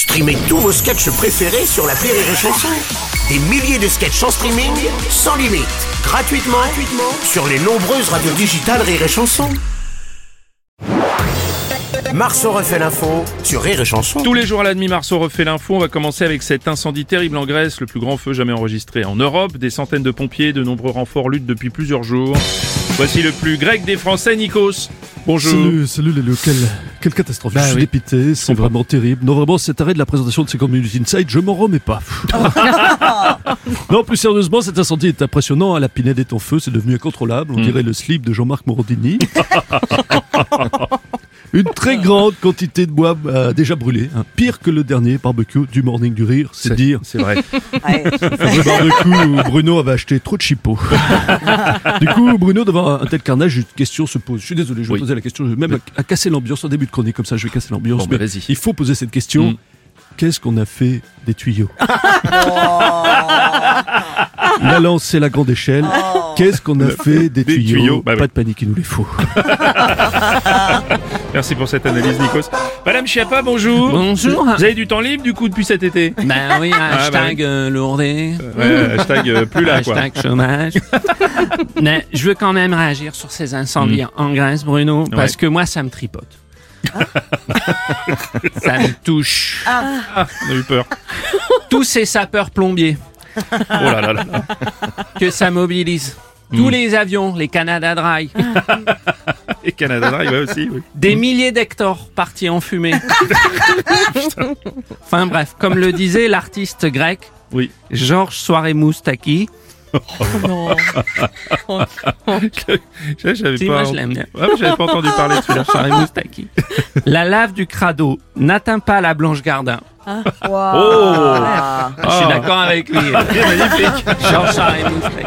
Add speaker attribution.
Speaker 1: Streamez tous vos sketchs préférés sur la Rire et Chanson. Des milliers de sketchs en streaming, sans limite, gratuitement, gratuitement sur les nombreuses radios digitales Rire et Chanson. Marceau refait l'info sur Rire et Chanson.
Speaker 2: Tous les jours à la demi-mars, on refait l'info. On va commencer avec cet incendie terrible en Grèce, le plus grand feu jamais enregistré en Europe. Des centaines de pompiers, de nombreux renforts luttent depuis plusieurs jours. Voici le plus grec des Français, Nikos. Bonjour.
Speaker 3: Salut, salut les. Quelle catastrophe.
Speaker 2: Bah
Speaker 3: je suis
Speaker 2: oui.
Speaker 3: dépité, c'est vraiment terrible. Non, vraiment, cet arrêt de la présentation de ces Community Inside, je m'en remets pas. non, plus sérieusement, cet incendie est impressionnant. La pinède est en feu, c'est devenu incontrôlable. On
Speaker 2: Hmm.
Speaker 3: dirait le slip de Jean-Marc Morandini. Une très grande quantité de bois a déjà brûlé. hein. Pire que le dernier barbecue du Morning du Rire, c'est dire.
Speaker 2: C'est vrai.
Speaker 3: Le barbecue, Bruno avait acheté trop de chipots. du coup, Bruno, devant un tel carnage, une question se pose. Je suis désolé, je vais
Speaker 2: Oui.
Speaker 3: poser la question, je vais même à, à casser l'ambiance en début de chronique, comme ça je vais casser l'ambiance.
Speaker 2: Bon, bah,
Speaker 3: mais
Speaker 2: vas-y.
Speaker 3: il faut poser cette question.
Speaker 2: Mm.
Speaker 3: Qu'est-ce qu'on a fait des tuyaux? La lance, c'est la grande échelle. Qu'est-ce qu'on a fait des,
Speaker 2: des
Speaker 3: tuyaux,
Speaker 2: tuyaux, bah
Speaker 3: Pas
Speaker 2: oui.
Speaker 3: de panique, il nous les faut.
Speaker 2: Merci pour cette analyse, Nikos. Madame Chiappa, bonjour.
Speaker 4: Bonjour.
Speaker 2: Vous avez du temps libre, du coup, depuis cet été
Speaker 4: Ben oui, hashtag
Speaker 2: bah oui.
Speaker 4: euh, lourdé,
Speaker 2: Ouais, hashtag euh, plus là, quoi.
Speaker 4: hashtag chômage. Mais je veux quand même réagir sur ces incendies en Grèce, Bruno, parce
Speaker 2: Ouais.
Speaker 4: que moi, ça me tripote. ça me touche.
Speaker 2: Ah, on a eu peur.
Speaker 4: Tous ces sapeurs-plombiers
Speaker 2: Oh là là là.
Speaker 4: que ça mobilise. Tous les avions, les Canada Dry,
Speaker 2: Et Canada Dry, ouais, aussi, oui.
Speaker 4: des milliers d'hectares partis en fumée. enfin bref, comme le disait l'artiste grec
Speaker 2: Oui.
Speaker 4: Georges Soirée Moustaki,
Speaker 2: Je- J'avais
Speaker 4: si
Speaker 2: pas...
Speaker 4: moi je l'aime bien.
Speaker 2: Ouais, j'avais pas entendu parler de celui-là.
Speaker 4: La lave du crado n'atteint pas la Blanche Gardin.
Speaker 2: Oh
Speaker 4: Je suis d'accord avec lui.
Speaker 2: Magnifique
Speaker 4: Georges Moustaki.